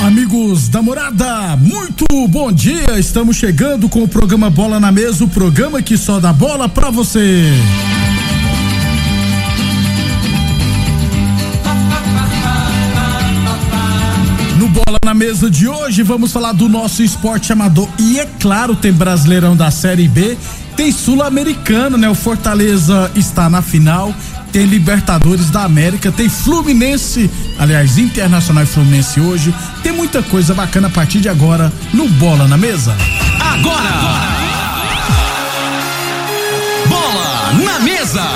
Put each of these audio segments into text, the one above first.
Amigos da morada, muito bom dia. Estamos chegando com o programa Bola na Mesa o programa que só dá bola pra você. No Bola na Mesa de hoje, vamos falar do nosso esporte amador. E é claro, tem Brasileirão da Série B, tem Sul-Americano, né? O Fortaleza está na final tem Libertadores da América, tem Fluminense, aliás, Internacional e Fluminense hoje. Tem muita coisa bacana a partir de agora no Bola na Mesa. Agora! Bola na Mesa!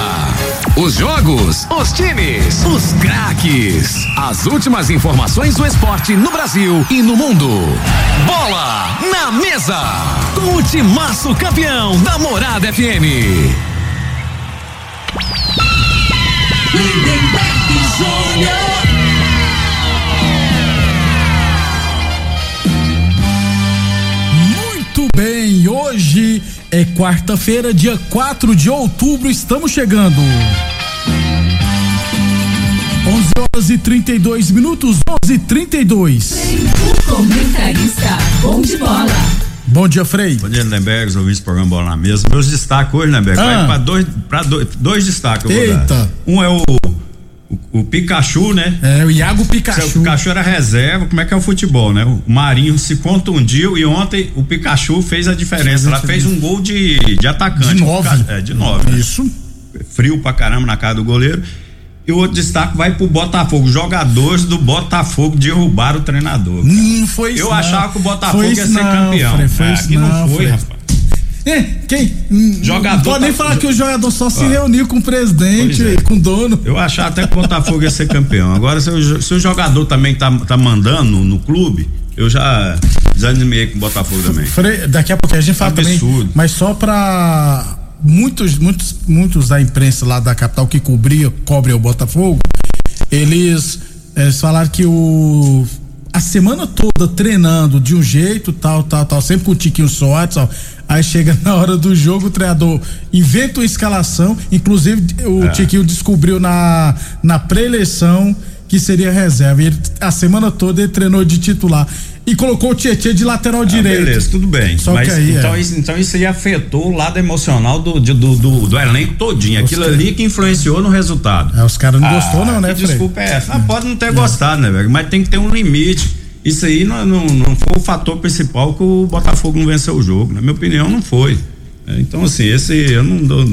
Os jogos, os times, os craques. As últimas informações do esporte no Brasil e no mundo. Bola na Mesa! Com o timaço campeão da Morada FM. Muito bem, hoje é quarta-feira, dia 4 de outubro, estamos chegando. 11 horas e 32 minutos, 11 e 32. O comentarista bom de bola. Bom dia, Frei. Bom dia, Lindenberg, os ouvintes do programa Bola na Mesa. Meus destaques hoje, Lindenberg, ah. vai para dois, pra dois, dois destaques Eita. Um é o, o, o, Pikachu, né? É, o Iago Pikachu. O Pikachu era reserva, como é que é o futebol, né? O Marinho se contundiu e ontem o Pikachu fez a diferença. Ela fez um gol de, de atacante. De nove. É, de nove. Né? Isso. Né? Frio pra caramba na cara do goleiro. E o outro destaque vai pro Botafogo. Jogadores do Botafogo derrubaram o treinador. Hum, foi isso. Eu não. achava que o Botafogo ia ser não, campeão. Frei, foi é, isso não, não, foi, rapaz. É, quem? Hum, Jogador Não pode nem tá- falar que o jogador só se Ó. reuniu com o presidente, é. com o dono. Eu achava até que o Botafogo ia ser campeão. Agora, se o, se o jogador também tá, tá mandando no, clube, eu já desanimei com o Botafogo também. Frei, daqui a pouco a gente fala também, Absurdo. mas só pra muitos, muitos, muitos da imprensa lá da capital que cobria, cobre o Botafogo, eles, eles falaram que o a semana toda treinando de um jeito, tal, tal, tal, sempre com o tiquinho sorte, tal. Aí chega na hora do jogo, o treinador inventa uma escalação, inclusive o É. Tiquinho descobriu na, na pré-eleição que seria reserva. E ele, a semana toda ele treinou de titular e colocou o Tietchan de lateral Ah, direito. beleza, tudo bem. Só Mas que aí, então, é. isso, então isso aí afetou o lado emocional do, de- do, do, do elenco todinho. Aquilo ali que influenciou no resultado. É, os caras não gostou não, né? Desculpa é essa. Ah, pode não ter gostado, né, velho? Mas tem que ter um limite. Isso aí não, não, não foi o fator principal que o Botafogo não venceu o jogo. Na minha opinião, não foi. É, Então, assim, esse eu não dou.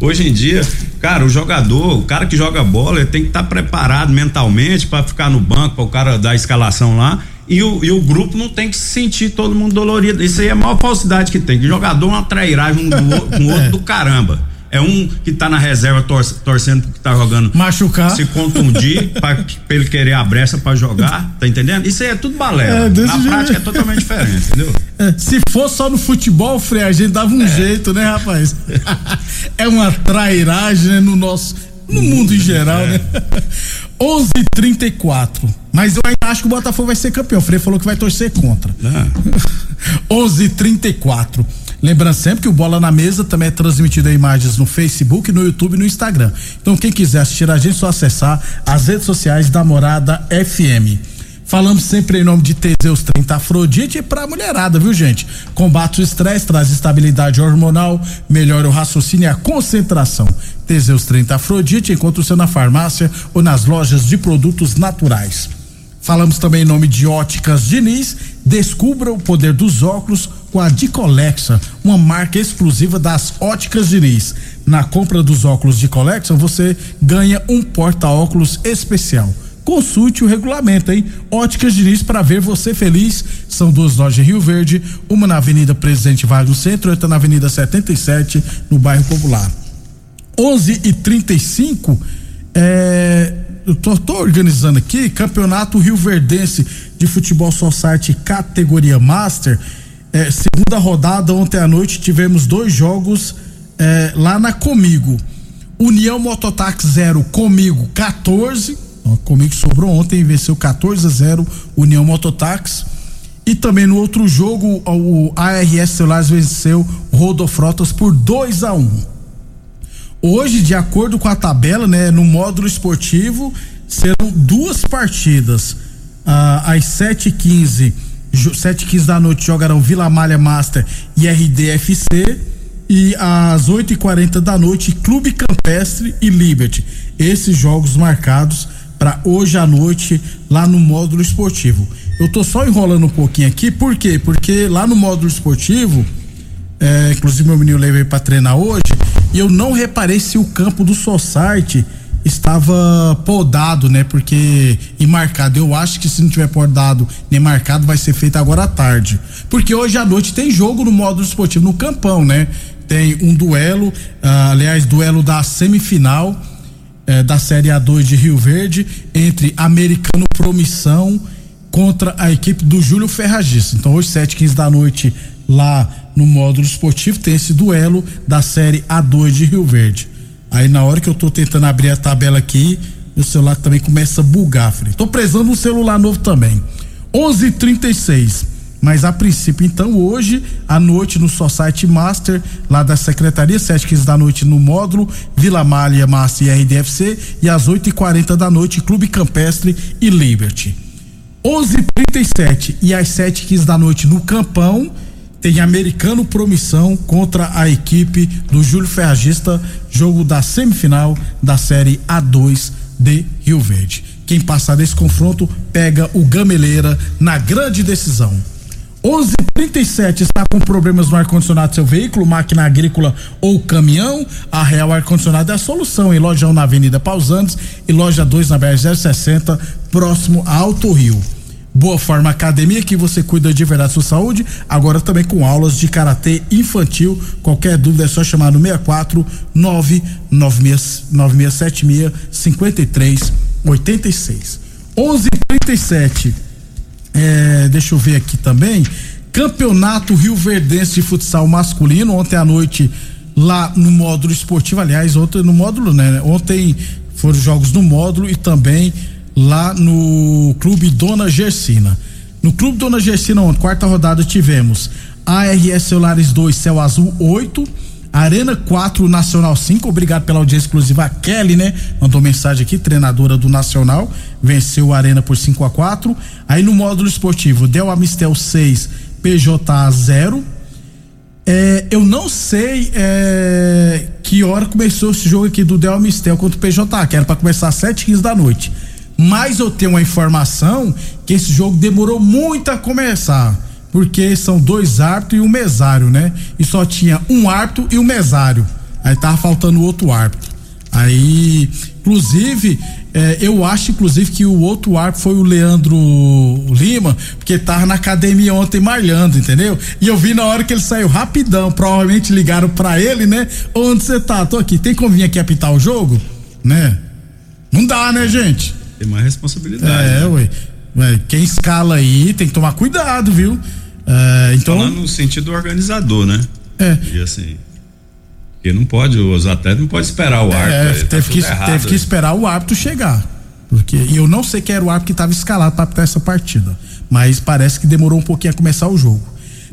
Hoje em dia, cara, o jogador, o cara que joga bola, ele tem que estar preparado mentalmente para ficar no banco, para o cara dar a escalação lá. E o, e o grupo não tem que se sentir todo mundo dolorido. Isso aí é a maior falsidade que tem. Que jogador é uma trairagem um do, o- com o outro do caramba. É um que tá na reserva tor- torcendo porque tá jogando Machucar. se contundir pra, pra ele querer a brecha pra jogar, tá entendendo? Isso aí é tudo balela. É, Na jeito. prática é totalmente diferente, entendeu? É, se fosse só no futebol, Frei, a gente dava um É. jeito, né, rapaz? é uma trairagem né, no nosso, no mundo em geral, É. né? 11:34. Mas eu ainda acho que o Botafogo vai ser campeão. O Frei falou que vai torcer contra. Ah. 11:34. Lembrando sempre que o Bola na Mesa também é transmitido em imagens no Facebook, no YouTube e no Instagram. Então quem quiser assistir a gente, é só acessar as redes sociais da Morada FM. Falamos sempre em nome de Teseus 30 Afrodite pra mulherada, viu gente? Combate o estresse, traz estabilidade hormonal, melhora o raciocínio e a concentração. Teseus 30 Afrodite, encontra o seu na farmácia ou nas lojas de produtos naturais. Falamos também em nome de Óticas Diniz. Descubra o poder dos óculos com a Dicolexa, uma marca exclusiva das Óticas Diniz. Na compra dos óculos Collection, você ganha um porta-óculos especial. Consulte o regulamento, hein? Óticas Diniz para ver você feliz. São duas lojas em Rio Verde, uma na Avenida Presidente Vargas no centro, outra na Avenida 77, no bairro Popular. 11 e 35 é, eu tô, tô organizando aqui campeonato Rio Verdense de futebol society categoria master é, segunda rodada ontem à noite tivemos dois jogos é, lá na Comigo União Mototax 0 Comigo 14 ó, Comigo sobrou ontem venceu 14 a 0 União Mototax e também no outro jogo o ARS Celulares venceu Rodofrotas por 2 a 1 Hoje, de acordo com a tabela, né, no módulo esportivo, serão duas partidas. Ah, às 7h15, 7h15 da noite, jogarão Vila Malha Master e RDFC. E às 8h40 da noite, Clube Campestre e Liberty. Esses jogos marcados para hoje à noite lá no módulo esportivo. Eu tô só enrolando um pouquinho aqui, por quê? Porque lá no módulo esportivo, é, inclusive meu menino levei para treinar hoje, e eu não reparei se o campo do Society estava podado, né? Porque e marcado. Eu acho que se não tiver podado nem marcado, vai ser feito agora à tarde. Porque hoje à noite tem jogo no módulo esportivo no Campão, né? Tem um duelo, ah, aliás, duelo da semifinal eh, da Série A2 de Rio Verde entre Americano Promissão contra a equipe do Júlio Ferragista. Então hoje, 7 15 da noite, lá no módulo esportivo, tem esse duelo da Série A2 de Rio Verde. Aí na hora que eu tô tentando abrir a tabela aqui, meu celular também começa a bugar, Frei. Tô precisando um celular novo também. 11:36. Mas a princípio, então, hoje à noite no Society Master, lá da Secretaria, 7 15 da noite no módulo, Vila Malha, Master e RDFC, e às 8h40 da noite, Clube Campestre e Liberty. 11:37 e às 7h15 da noite no Campão, tem Americano Promissão contra a equipe do Júlio Ferragista, jogo da semifinal da Série A2 de Rio Verde. Quem passar desse confronto pega o Gameleira na grande decisão. 11:37 está com problemas no ar-condicionado do seu veículo, máquina agrícola ou caminhão? A Real Ar Condicionado é a solução em loja 1 na Avenida Pausantes e loja 2 na BR 060, próximo a Alto Rio. Boa Forma Academia, que você cuida de verdade da sua saúde, agora também com aulas de karatê infantil. Qualquer dúvida é só chamar no 64 99676 5386. 11:37. É, deixa eu ver aqui também. Campeonato Rio Verdense de Futsal Masculino, ontem à noite lá no módulo esportivo, aliás, ontem no módulo, né? Ontem foram jogos no módulo e também lá no Clube Dona Gersina. No Clube Dona Gersina, ontem, quarta rodada, tivemos ARS Celulares 2, Céu Azul 8, Arena 4, Nacional 5. Obrigado pela audiência exclusiva. A Kelly, né? Mandou mensagem aqui, treinadora do Nacional. Venceu a Arena por 5 a 4 Aí no módulo esportivo, Del Amistel 6, PJ 0. É, eu não sei é, que hora começou esse jogo aqui do Del Amistel contra o PJ, que era para começar às 7 15 da noite. Mas eu tenho uma informação que esse jogo demorou muito a começar. Porque são dois árbitros e um mesário, né? E só tinha um árbitro e um mesário. Aí tava faltando outro árbitro. Aí, inclusive, é, eu acho, inclusive, que o outro árbitro foi o Leandro Lima, porque tava na academia ontem malhando, entendeu? E eu vi na hora que ele saiu rapidão. Provavelmente ligaram para ele, né? Onde você tá? Tô aqui. Tem como vir aqui apitar o jogo? Né? Não dá, né, gente? Tem mais responsabilidade. É, né? ué. Ué. Quem escala aí tem que tomar cuidado, viu? É, então. Falando no sentido organizador, né? É. E assim. Porque não pode, os atletas não podem esperar o árbitro. É, aí, tá teve, que, errado teve que esperar o árbitro chegar. Porque, e eu não sei quem era o árbitro que estava escalado para apitar essa partida. Mas parece que demorou um pouquinho a começar o jogo.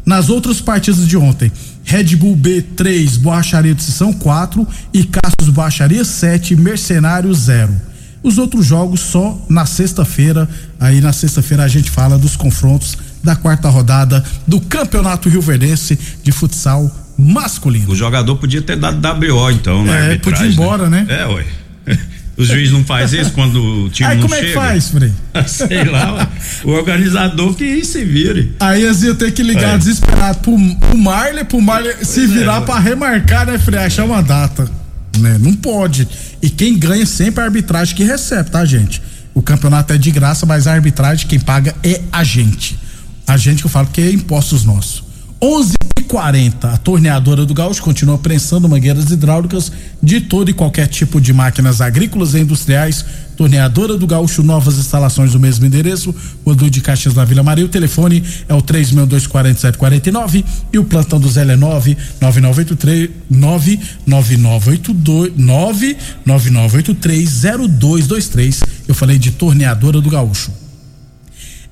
Nas outras partidas de ontem, Red Bull B3, Borracharia de Sessão 4 e Cassius Borracharia 7, Mercenário 0. Os outros jogos só na sexta-feira. Aí na sexta-feira a gente fala dos confrontos da quarta rodada do Campeonato Rio Verdense de futsal masculino. O jogador podia ter dado WO, então, né? É, podia ir embora, né? É, ué. Os juízes não faz isso quando o time Aí não como é que faz, Frei? Sei lá, o organizador que se vire. Aí eles iam ter que ligar É. desesperado pro, pro Marley, pro Marley se é, virar ué. pra remarcar, né, Frei? Achar uma data. Né? Não pode. E quem ganha sempre é a arbitragem que recebe, tá, gente? O campeonato é de graça, mas a arbitragem quem paga é a gente. A gente que eu falo que é impostos nossos. 11:40 a torneadora do Gaúcho continua prensando mangueiras hidráulicas de todo e qualquer tipo de máquinas agrícolas e industriais. Torneadora do Gaúcho, novas instalações no mesmo endereço, Rodul de Caxias na Vila Maria. O telefone é o 3624749 e o plantão do Zé é 99983 99982 999830223. Eu falei de torneadora do Gaúcho.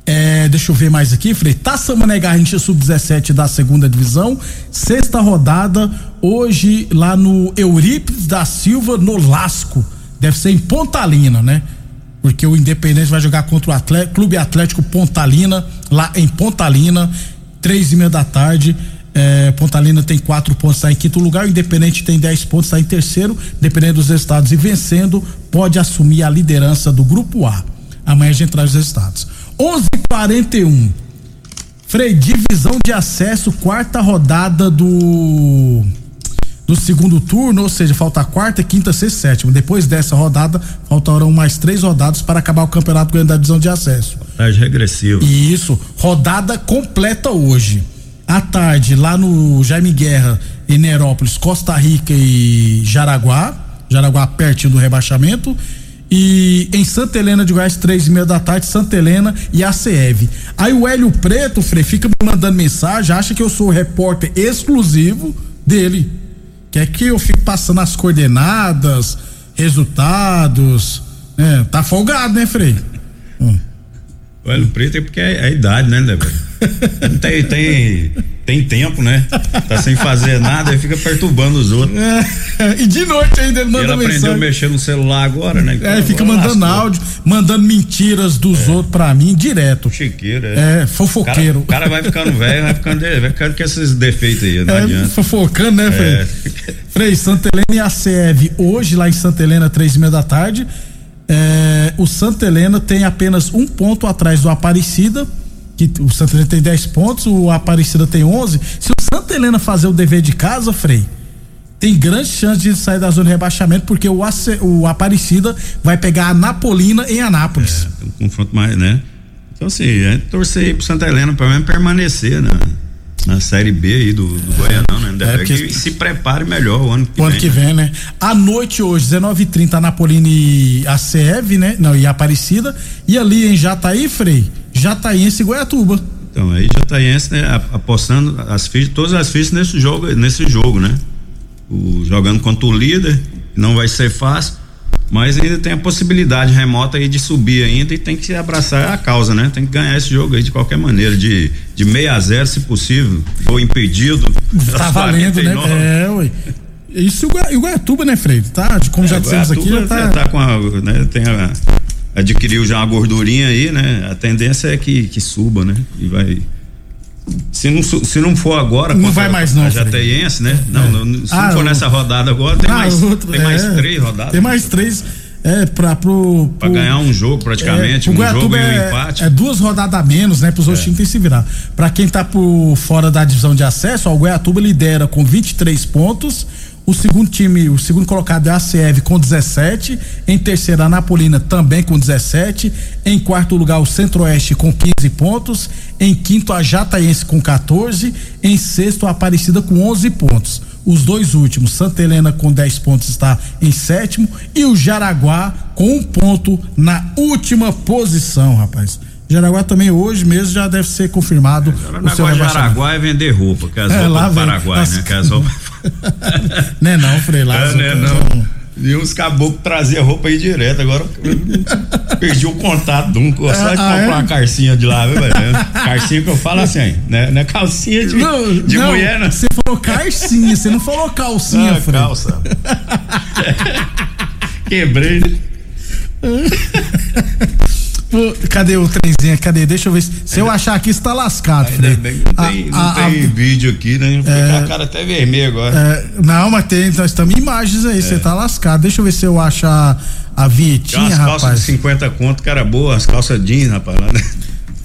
É, deixa eu ver mais aqui, Frei. Taça Mané Garrincha Sub-17 da segunda divisão. Sexta rodada, hoje lá no Eurípides da Silva, no Lasco. Deve ser em Pontalina, né? porque o Independente vai jogar contra o Clube Atlético Pontalina, lá em Pontalina, três e meia da tarde. É, Pontalina tem quatro pontos, está em quinto lugar. O Independente tem dez pontos, está em terceiro. Dependendo dos resultados e vencendo, pode assumir a liderança do Grupo A. Amanhã a gente traz os resultados. 11:41. Frei, divisão de acesso, quarta rodada do do segundo turno, ou seja, falta quarta, quinta, sexta, sétima. Depois dessa rodada, faltarão mais três rodadas para acabar o campeonato ganhando da divisão de acesso. Contagem regressiva. Isso, rodada completa hoje. À tarde, lá no Jaime Guerra, em Nerópolis, Costa Rica e Jaraguá. Jaraguá pertinho do rebaixamento. E em Santa Helena de Goiás, três e meia da tarde, Santa Helena e ACEV. Aí o Hélio Preto, Frei, fica me mandando mensagem, acha que eu sou o repórter exclusivo dele. Quer que eu fique passando as coordenadas, resultados. Né? Tá folgado, né, Frei? Hum. O Hélio Preto é porque é, é a idade, né, Débora? tem, tem, tem tempo, né? Tá sem fazer nada e fica perturbando os outros. É, e de noite ainda ele manda ele aprendeu mensagem. a mexer no celular agora, né? É, fica mandando lascou. áudio, mandando mentiras dos outros pra mim direto. Chiqueiro, é. É, fofoqueiro. O cara, o cara vai ficando velho, vai ficando, vai ficando com esses defeitos aí, não é, adianta. Fofocando, né, Frei? É. Frei, Santa Helena e a CEV, hoje lá em Santa Helena, três e meia da tarde. É, o Santa Helena tem apenas um ponto atrás do Aparecida, que o Santa Helena tem 10 pontos, o Aparecida tem 11. Se o Santa Helena fazer o dever de casa, Frei, tem grande chance de sair da zona de rebaixamento, porque o, o Aparecida vai pegar a Napolina em Anápolis. É, um confronto mais, né? Então, assim, é torcer aí pro Santa Helena pra mesmo permanecer na, na Série B aí do, do Goianão, né? É, porque... que se prepare melhor o ano que o vem. ano que vem, né? À noite hoje, 19h30, Napolina e a CEV, né? Não, e a Aparecida. E ali em Jataí, Frei, Jataiense e Goiatuba. Então, aí Jataiense, né, apostando as fichas, todas as fichas nesse jogo, nesse jogo, né? O, jogando contra o líder, não vai ser fácil, mas ainda tem a possibilidade remota aí de subir ainda e tem que abraçar a causa, né? Tem que ganhar esse jogo aí de qualquer maneira, de, de 6 a 0 se possível, ou impedido. Tá valendo, 49. né? É, ué. Isso e o Goiatuba, né, Freire? Tá, como é, já dissemos aqui, já tá. Já tá com a, né, tem a, adquiriu já uma gordurinha aí, né? A tendência é que, que suba, né? E vai. Se não, se não for agora, não vai mais não. A Jateiense, né? Não, não, se Ah, não for nessa rodada agora, tem Ah, mais, outro, tem mais é. três rodadas. Tem mais três. É, pra, pro, Pra pro- ganhar um jogo praticamente, é, um jogo Goiatuba e um é, empate. É duas rodadas a menos, né? Pros outros times tem que se virar. Pra quem tá por fora da divisão de acesso, ó, o Goiatuba lidera com 23 pontos. O segundo time, o segundo colocado é a CEV com 17. Em terceira, a Napolina também com 17. Em quarto lugar, o Centro-Oeste com 15 pontos. Em quinto, a Jataiense com 14. Em sexto, a Aparecida com 11 pontos. Os dois últimos, Santa Helena com 10 pontos está em sétimo e o Jaraguá com um ponto na última posição, rapaz. Jaraguá também hoje mesmo já deve ser confirmado o seu Jaraguá, é vender roupa, que é É, vem. Paraguai, As- né? Que é roupas. Não é não, Frei lá. É, né, não. E uns caboclos traziam roupa aí direto. Agora perdi o contato de um. Só de Ah, comprar é? uma carcinha de lá, viu, velho? Carcinha que eu falo assim, né? Não é calcinha de, de não, mulher, não. Você falou calcinha, você não falou calcinha, Ah, Frei. calça. Quebrei. Pô, Cadê o trenzinho? Cadê? Deixa eu ver. Se, se eu achar aqui, você tá lascado, Ainda Frei. bem não tem, não A- a- tem vídeo aqui, né? Fica a cara até vermelha agora. É, não, mas tem, nós estamos em imagens aí, você tá lascado. Deixa eu ver se eu acho a, a Tinha vinhetinha, umas calças de rapaz. 50 conto, cara boa, as calças jeans, rapaz. Lá, né?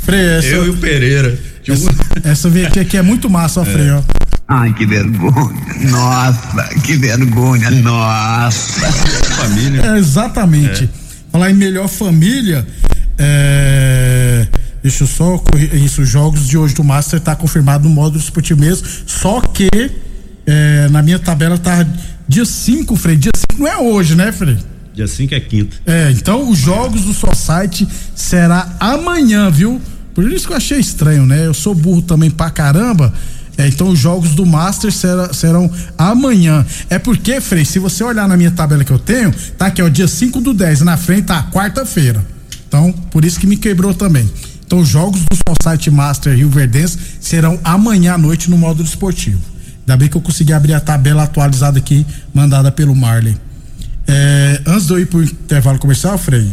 Frei, essa, Eu e o Pereira. Essa, essa vinhetinha aqui é muito massa, ó, Frei, ó. Ai, que vergonha. Nossa, que vergonha. Nossa. família. É, exatamente. Falar em melhor família, é, deixa eu só isso, os jogos de hoje do Master tá confirmado no modo esportivo mesmo, só que é, na minha tabela tá dia 5, Frei, dia 5 não é hoje, né, Frei? Dia 5 é quinta. É, então os jogos do Society será amanhã, viu? Por isso que eu achei estranho, né? Eu sou burro também pra caramba. É, então os jogos do Master será- serão amanhã. É porque, Frei, se você olhar na minha tabela que eu tenho, tá aqui, ó, dia 5 do 10, na frente tá quarta-feira. Então, por isso que me quebrou também. Então, os jogos do Society Master Rio Verdense serão amanhã à noite no módulo esportivo. Ainda bem que eu consegui abrir a tabela atualizada aqui, mandada pelo Marley. É, antes de eu ir pro intervalo comercial, Frei,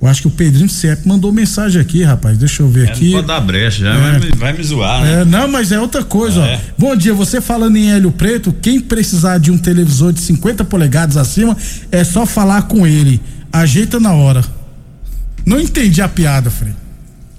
Eu acho que o Pedrinho Sepp mandou mensagem aqui, rapaz. Deixa eu ver É, aqui. não pode dar brecha, já É. vai, me, vai me zoar, né? É, não, mas é outra coisa, É. ó. Bom dia, você falando em Hélio Preto, quem precisar de um televisor de 50 polegadas acima, é só falar com ele. Ajeita na hora. Não entendi a piada, Frei.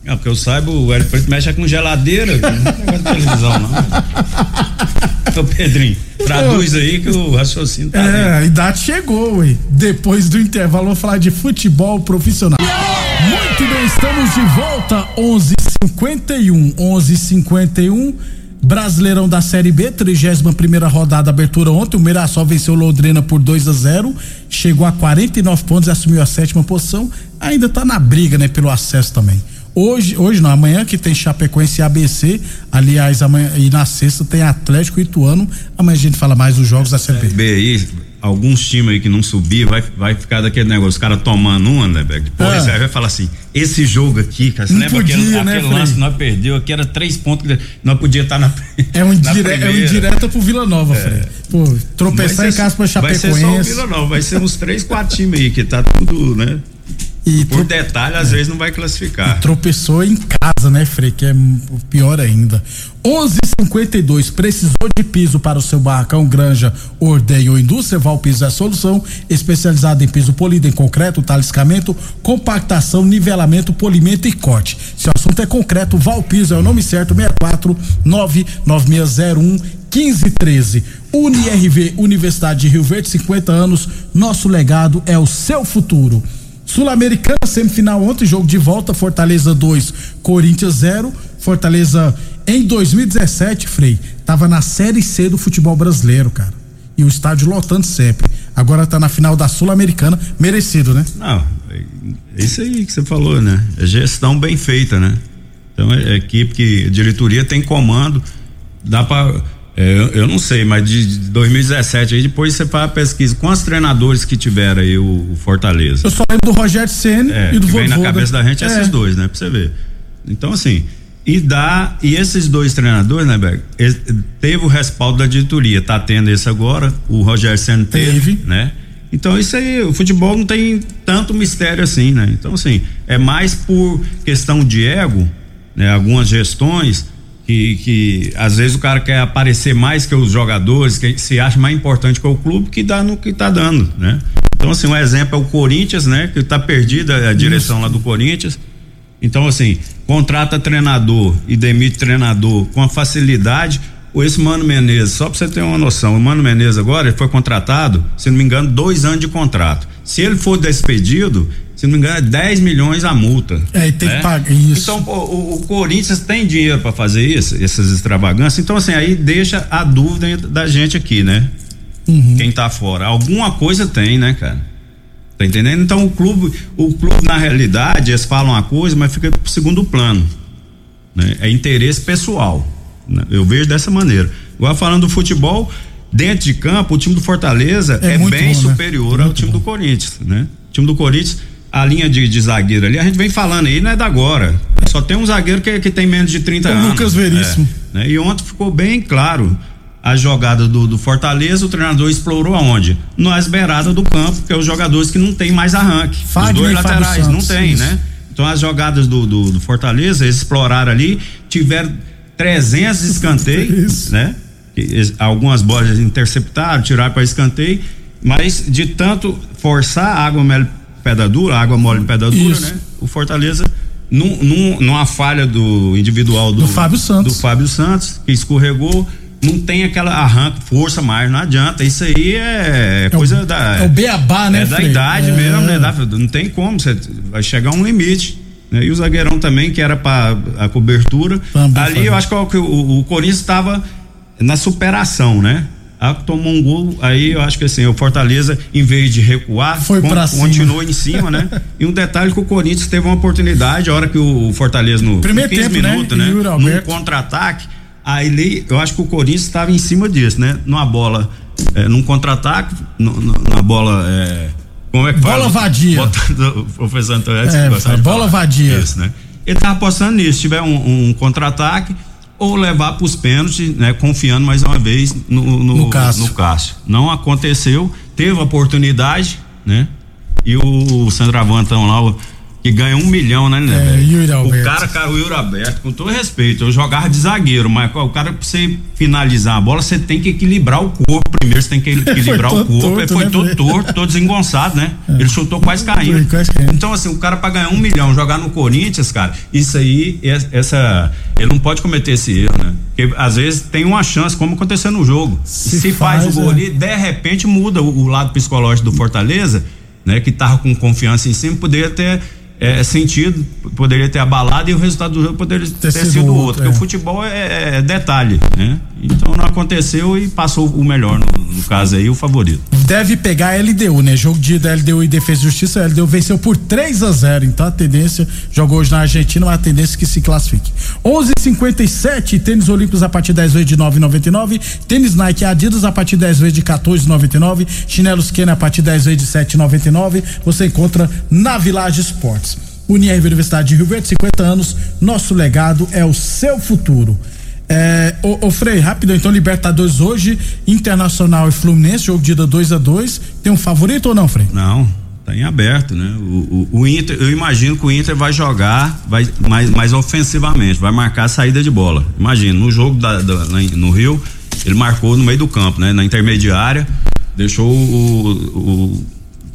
Não, porque eu saiba, o Hélio Preto mexe com geladeira, não é televisão, não. Ô Pedrinho, traduz aí que o raciocínio tá É, a idade chegou, ué. Depois do intervalo, vamos falar de futebol profissional. Muito bem, estamos de volta. 11:51, 11:51. Brasileirão da Série B, 31 primeira rodada, abertura ontem. O Mirassol venceu Londrina por 2 a 0 chegou a 49 pontos e assumiu a sétima posição. Ainda tá na briga, né, pelo acesso também. Hoje, hoje não, amanhã que tem Chapecoense e ABC. Aliás, amanhã e na sexta tem Atlético e Ituano. Amanhã a gente fala mais dos jogos da Série B. B alguns times aí que não subir, vai, vai ficar daquele negócio, os caras tomando uma, né, velho? Depois É. aí vai falar assim: esse jogo aqui, cara, você Não lembra podia, aquele, né, aquele lance que nós perdeu aqui, era três pontos que nós podíamos estar na. É um, na indire, é um indireta pro Vila Nova, Fred. Pô, tropeçar Vai em ser- casa pra Vai ser só o Chapecoense. Vila Nova, vai ser uns três, quatro times aí que tá tudo, né? E Por detalhe, às vezes não vai classificar. tropeçou em casa, né, Frei? Que é pior ainda. 11:52 precisou de piso para o seu barracão, granja, ordeia ou indústria? Valpiso é a solução, especializada em piso polido em concreto, taliscamento, compactação, nivelamento, polimento e corte. Se o assunto é concreto, Valpiso é o nome certo, 64 99601 1513. UniRV, Universidade de Rio Verde, 50 anos. Nosso legado é o seu futuro. Sul-Americana, semifinal ontem, jogo de volta, Fortaleza 2, Corinthians 0. Fortaleza em 2017, Frei, tava na Série C do futebol brasileiro, cara. E o estádio lotando sempre. Agora tá na final da Sul-Americana, merecido, né? Não, é isso aí que você falou, né? É gestão bem feita, né? Então é, é equipe que diretoria tem comando, dá pra. É, eu, eu não sei, mas de, de 2017 aí depois você faz a pesquisa. Quantos treinadores que tiveram aí o, o Fortaleza? Eu só lembro do Rogério Ceni É, e do que vem na Voivoda. cabeça da gente É. esses dois, né? Pra você ver. Então, assim, e dá, e esses dois treinadores, né, Berg? Teve o respaldo da diretoria, tá tendo esse agora, o Rogério Senna teve, Teve. né? Então, isso aí, o futebol não tem tanto mistério assim, né? Então, assim, é mais por questão de ego, né? Algumas gestões que, que às vezes o cara quer aparecer mais que os jogadores, que se acha mais importante que o clube, que dá no que tá dando, né? Então, assim, um exemplo é o Corinthians, né? Que tá perdida a direção lá do Corinthians. Então, assim, contrata treinador e demite treinador com a facilidade. Ou esse Mano Menezes, só pra você ter uma noção, o Mano Menezes agora ele foi contratado, se não me engano, dois anos de contrato. Se ele for despedido, se não me engano, é 10 milhões a multa. É, e tem né? que pagar isso. Então, pô, o, o Corinthians tem dinheiro para fazer isso, essas extravagâncias. Então, assim, aí deixa a dúvida da gente aqui, né? Uhum. Quem tá fora. Alguma coisa tem, né, cara? Tá entendendo? Então o clube, o clube na realidade, eles falam uma coisa, mas fica pro segundo plano. Né? É interesse pessoal. né? Eu vejo dessa maneira. Agora falando do futebol, dentro de campo, o time do Fortaleza É é, bem bom, né? superior ao Muito time bom. do Corinthians, né? O time do Corinthians, a linha de, de zagueiro ali, a gente vem falando aí, não é da agora. Só tem um zagueiro que, que tem menos de 30 O anos. Lucas Veríssimo. É, né? E ontem ficou bem claro a jogada do, do Fortaleza, o treinador explorou aonde? Nas beiradas do campo, que é os jogadores que não tem mais arranque. Fagner os dois laterais, não Santos, tem, isso. né? Então as jogadas do, do, do Fortaleza, eles exploraram ali, tiveram 300 escanteios, né? Algumas bolas interceptaram, tiraram para escanteio, mas de tanto forçar a água pedra dura, a água mole em pedra dura, Isso. né? O Fortaleza num, num, numa falha do individual do, Do Fábio Santos. do Fábio Santos, que escorregou, não tem aquela arranca, força mais, não adianta. Isso aí é, É o- coisa da. é o beabá, né, É da Frei? idade É. mesmo, né? Não tem como, você vai chegar a um limite. né? E o zagueirão também, que era para a cobertura. Também ali foi. eu acho que o, o, o Corinthians estava na superação, né? Ah, tomou um gol, aí eu acho que assim, o Fortaleza, em vez de recuar, Foi cima. continuou em cima, né? E um detalhe que o Corinthians teve uma oportunidade, a hora que o Fortaleza no Primeiro 15 tempo, né? minutos, né? Yuri Num contra-ataque, aí eu acho que o Corinthians estava em cima disso, né? Numa bola, é, num contra-ataque, na bola, é, como é que Bola fala? vadia. O professor Antônio É, bola falar. vadia. Isso, né? Ele tava apostando nisso, se tiver um, um contra-ataque ou levar para os pênaltis, né? Confiando mais uma vez no, no, No Cássio. no Cássio. Não aconteceu, teve a oportunidade, né? E o centroavantão lá, o, que ganha um milhão, né, né? É, Yuri Alberto. O cara, cara, o Yuri Alberto, com todo respeito, eu jogava de zagueiro, mas o cara, pra você finalizar a bola, você tem que equilibrar o corpo primeiro, você tem que equilibrar o corpo. Ele torto, foi né, todo torto, todo desengonçado, né? Ele chutou quase caindo. Foi quase caindo. Então, assim, o cara pra ganhar um milhão, jogar no Corinthians, cara, isso aí, es- essa. Ele não pode cometer esse erro, né? Porque às vezes tem uma chance, como aconteceu no jogo. Se Se, faz, faz, o gol é. ali, de repente muda o, o lado psicológico do Fortaleza, né? Que tava com confiança em cima, poderia ter é, sentido, poderia ter abalado e o resultado do jogo poderia ter, sido, outro. é. Porque o futebol é, é detalhe, né? Então não aconteceu e passou o melhor, no, no caso aí, o favorito. Deve pegar a LDU, né? Jogo de da LDU e Defesa e Justiça, a LDU venceu por 3 a 0 Então a tendência, jogou hoje na Argentina, mas a tendência é que se classifique. 11:57 tênis olímpicos a partir 10 vezes de 9,99. Tênis Nike e Adidas a partir de 10 vezes de 14,99. Chinelos Kenner a partir de 10 vezes de 7,99. Você encontra na Village Esportes. Unirv Universidade de Rio Verde, 50 anos. Nosso legado é o seu futuro. É, Frei, rápido, então, Libertadores hoje, Internacional e Fluminense, jogo de ida 2 a 2 Tem um favorito ou não, Frei? Não, tá em aberto, né? O, o, o Inter, eu imagino que o Inter vai jogar vai mais, mais ofensivamente, vai marcar a saída de bola. Imagina, no jogo da, da- no Rio, ele marcou no meio do campo, né? Na intermediária, deixou o, o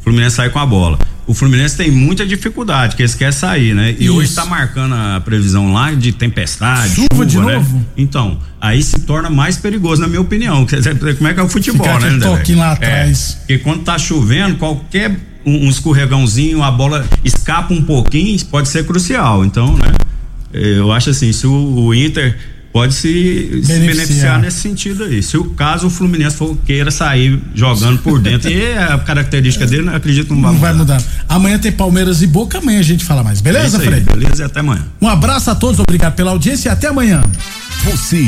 Fluminense sair com a bola. O Fluminense tem muita dificuldade, que eles querem sair, né? E Isso. hoje tá marcando a previsão lá de tempestade, Chuva chuva, de né? novo? Então, aí se torna mais perigoso, na minha opinião. Como é que é o futebol, Fica né? toquinho lá É, atrás. porque quando tá chovendo, qualquer um, um escorregãozinho, a bola escapa um pouquinho, pode ser crucial. Então, né? Eu acho assim, se o, o Inter pode se se Beneficiar. beneficiar. nesse sentido aí. Se o caso o Fluminense for queira sair jogando por dentro, e a característica dele, eu acredito que não vai Não vai mudar. mudar. Amanhã tem Palmeiras e Boca, amanhã a gente fala mais. É Beleza, aí, Frei? beleza? E até amanhã. Um abraço a todos, obrigado pela audiência e até amanhã. Você